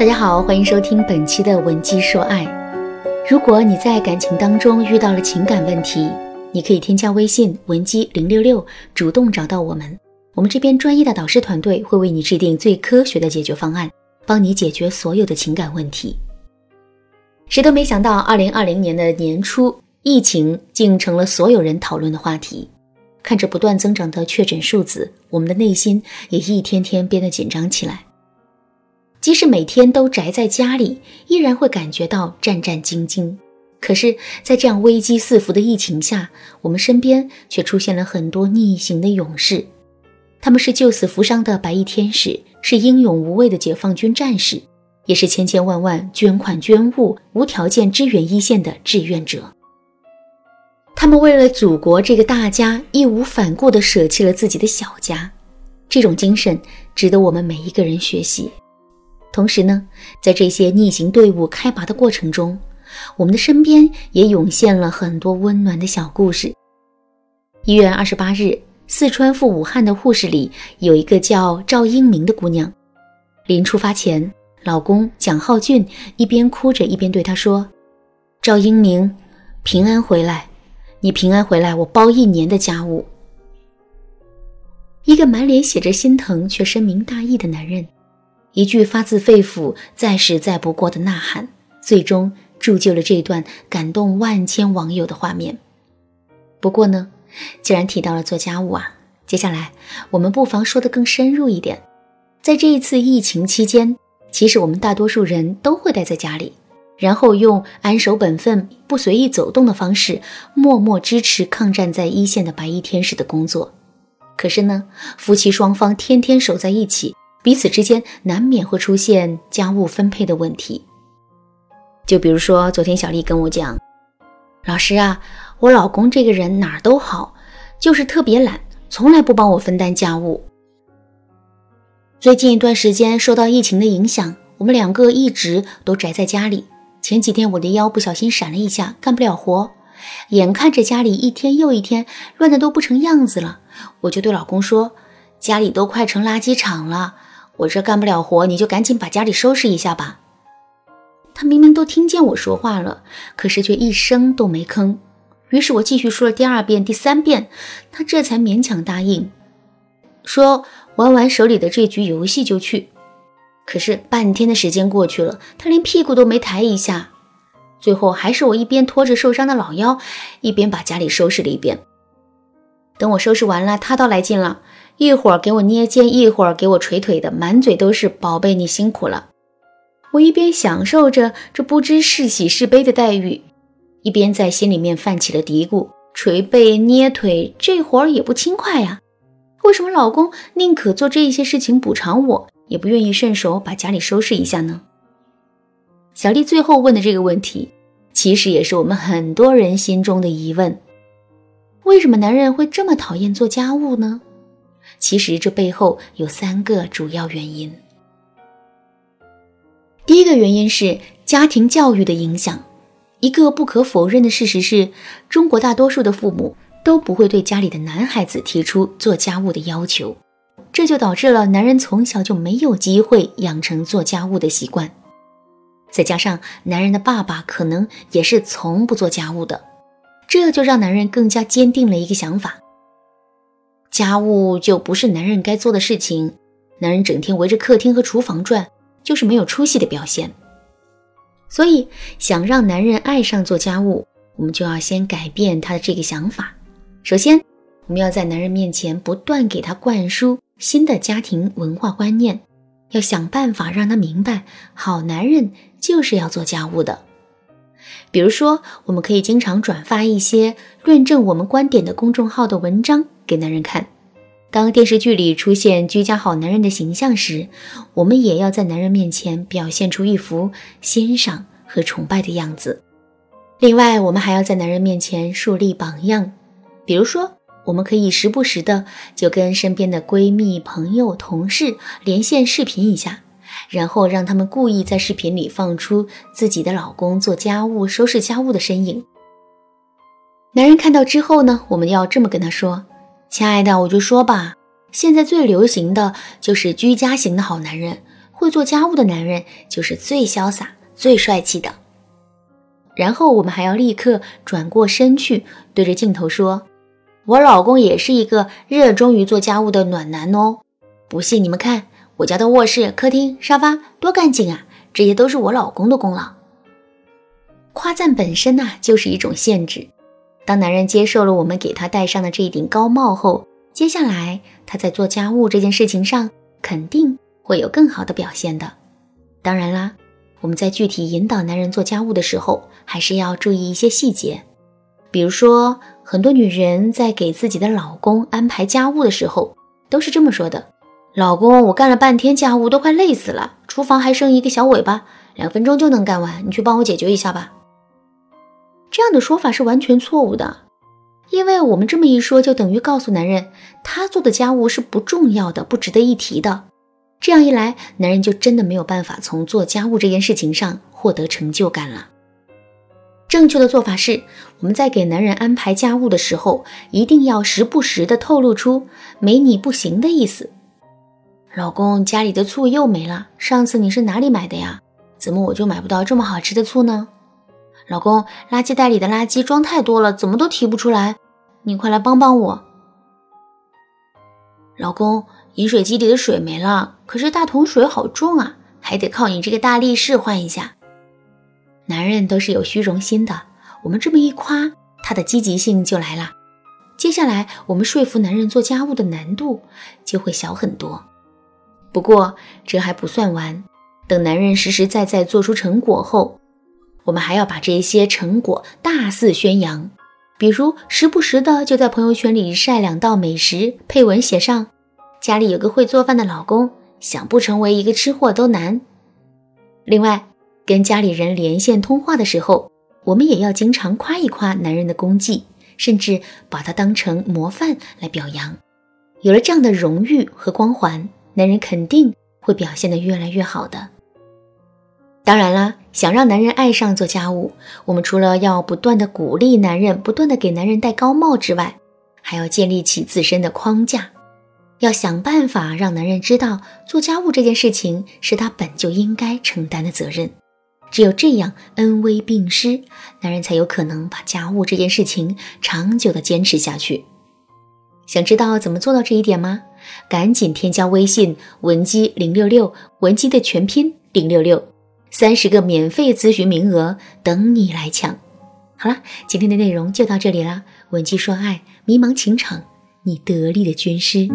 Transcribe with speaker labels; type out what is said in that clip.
Speaker 1: 大家好，欢迎收听本期的《文姬说爱》。如果你在感情当中遇到了情感问题，你可以添加微信文姬零六六，主动找到我们。我们这边专业的导师团队会为你制定最科学的解决方案，帮你解决所有的情感问题。谁都没想到，二零二零年的年初，疫情竟成了所有人讨论的话题。看着不断增长的确诊数字，我们的内心也一天天变得紧张起来。即使每天都宅在家里，依然会感觉到战战兢兢。可是，在这样危机四伏的疫情下，我们身边却出现了很多逆行的勇士。他们是救死扶伤的白衣天使，是英勇无畏的解放军战士，也是千千万万捐款捐物、无条件支援一线的志愿者。他们为了祖国这个大家，义无反顾地舍弃了自己的小家。这种精神值得我们每一个人学习。同时呢，在这些逆行队伍开拔的过程中，我们的身边也涌现了很多温暖的小故事。一月二十八日，四川赴武汉的护士里有一个叫赵英明的姑娘。临出发前，老公蒋浩俊一边哭着一边对她说：“赵英明，平安回来，你平安回来，我包一年的家务。”一个满脸写着心疼却深明大义的男人。一句发自肺腑、再实在不过的呐喊，最终铸就了这段感动万千网友的画面。不过呢，既然提到了做家务啊，接下来我们不妨说的更深入一点。在这一次疫情期间，其实我们大多数人都会待在家里，然后用安守本分、不随意走动的方式，默默支持抗战在一线的白衣天使的工作。可是呢，夫妻双方天天守在一起。彼此之间难免会出现家务分配的问题，就比如说昨天小丽跟我讲：“老师啊，我老公这个人哪儿都好，就是特别懒，从来不帮我分担家务。最近一段时间受到疫情的影响，我们两个一直都宅在家里。前几天我的腰不小心闪了一下，干不了活，眼看着家里一天又一天乱的都不成样子了，我就对老公说：家里都快成垃圾场了。”我这干不了活，你就赶紧把家里收拾一下吧。他明明都听见我说话了，可是却一声都没吭。于是我继续说了第二遍、第三遍，他这才勉强答应，说玩完手里的这局游戏就去。可是半天的时间过去了，他连屁股都没抬一下。最后还是我一边拖着受伤的老腰，一边把家里收拾了一遍。等我收拾完了，他倒来劲了。一会儿给我捏肩，一会儿给我捶腿的，满嘴都是“宝贝，你辛苦了”。我一边享受着这不知是喜是悲的待遇，一边在心里面泛起了嘀咕：捶背、捏腿，这活儿也不轻快呀。为什么老公宁可做这些事情补偿我，也不愿意顺手把家里收拾一下呢？小丽最后问的这个问题，其实也是我们很多人心中的疑问：为什么男人会这么讨厌做家务呢？其实这背后有三个主要原因。第一个原因是家庭教育的影响。一个不可否认的事实是，中国大多数的父母都不会对家里的男孩子提出做家务的要求，这就导致了男人从小就没有机会养成做家务的习惯。再加上男人的爸爸可能也是从不做家务的，这就让男人更加坚定了一个想法。家务就不是男人该做的事情，男人整天围着客厅和厨房转，就是没有出息的表现。所以，想让男人爱上做家务，我们就要先改变他的这个想法。首先，我们要在男人面前不断给他灌输新的家庭文化观念，要想办法让他明白，好男人就是要做家务的。比如说，我们可以经常转发一些论证我们观点的公众号的文章。给男人看，当电视剧里出现居家好男人的形象时，我们也要在男人面前表现出一副欣赏和崇拜的样子。另外，我们还要在男人面前树立榜样，比如说，我们可以时不时的就跟身边的闺蜜、朋友、同事连线视频一下，然后让他们故意在视频里放出自己的老公做家务、收拾家务的身影。男人看到之后呢，我们要这么跟他说。亲爱的，我就说吧，现在最流行的就是居家型的好男人，会做家务的男人就是最潇洒、最帅气的。然后我们还要立刻转过身去，对着镜头说：“我老公也是一个热衷于做家务的暖男哦。不信你们看，我家的卧室、客厅、沙发多干净啊！这些都是我老公的功劳。”夸赞本身呐，就是一种限制。当男人接受了我们给他戴上的这一顶高帽后，接下来他在做家务这件事情上肯定会有更好的表现的。当然啦，我们在具体引导男人做家务的时候，还是要注意一些细节。比如说，很多女人在给自己的老公安排家务的时候，都是这么说的：“老公，我干了半天家务，都快累死了，厨房还剩一个小尾巴，两分钟就能干完，你去帮我解决一下吧。”这样的说法是完全错误的，因为我们这么一说，就等于告诉男人他做的家务是不重要的、不值得一提的。这样一来，男人就真的没有办法从做家务这件事情上获得成就感了。正确的做法是，我们在给男人安排家务的时候，一定要时不时的透露出“没你不行”的意思。老公，家里的醋又没了，上次你是哪里买的呀？怎么我就买不到这么好吃的醋呢？老公，垃圾袋里的垃圾装太多了，怎么都提不出来，你快来帮帮我。老公，饮水机里的水没了，可是大桶水好重啊，还得靠你这个大力士换一下。男人都是有虚荣心的，我们这么一夸，他的积极性就来了。接下来，我们说服男人做家务的难度就会小很多。不过这还不算完，等男人实实在在做出成果后。我们还要把这些成果大肆宣扬，比如时不时的就在朋友圈里晒两道美食，配文写上“家里有个会做饭的老公，想不成为一个吃货都难”。另外，跟家里人连线通话的时候，我们也要经常夸一夸男人的功绩，甚至把他当成模范来表扬。有了这样的荣誉和光环，男人肯定会表现得越来越好的。当然啦，想让男人爱上做家务，我们除了要不断的鼓励男人，不断的给男人戴高帽之外，还要建立起自身的框架，要想办法让男人知道做家务这件事情是他本就应该承担的责任。只有这样恩威并施，男人才有可能把家务这件事情长久的坚持下去。想知道怎么做到这一点吗？赶紧添加微信文姬零六六，文姬的全拼零六六。三十个免费咨询名额等你来抢。好了，今天的内容就到这里啦。文姬说爱，迷茫情场，你得力的军师。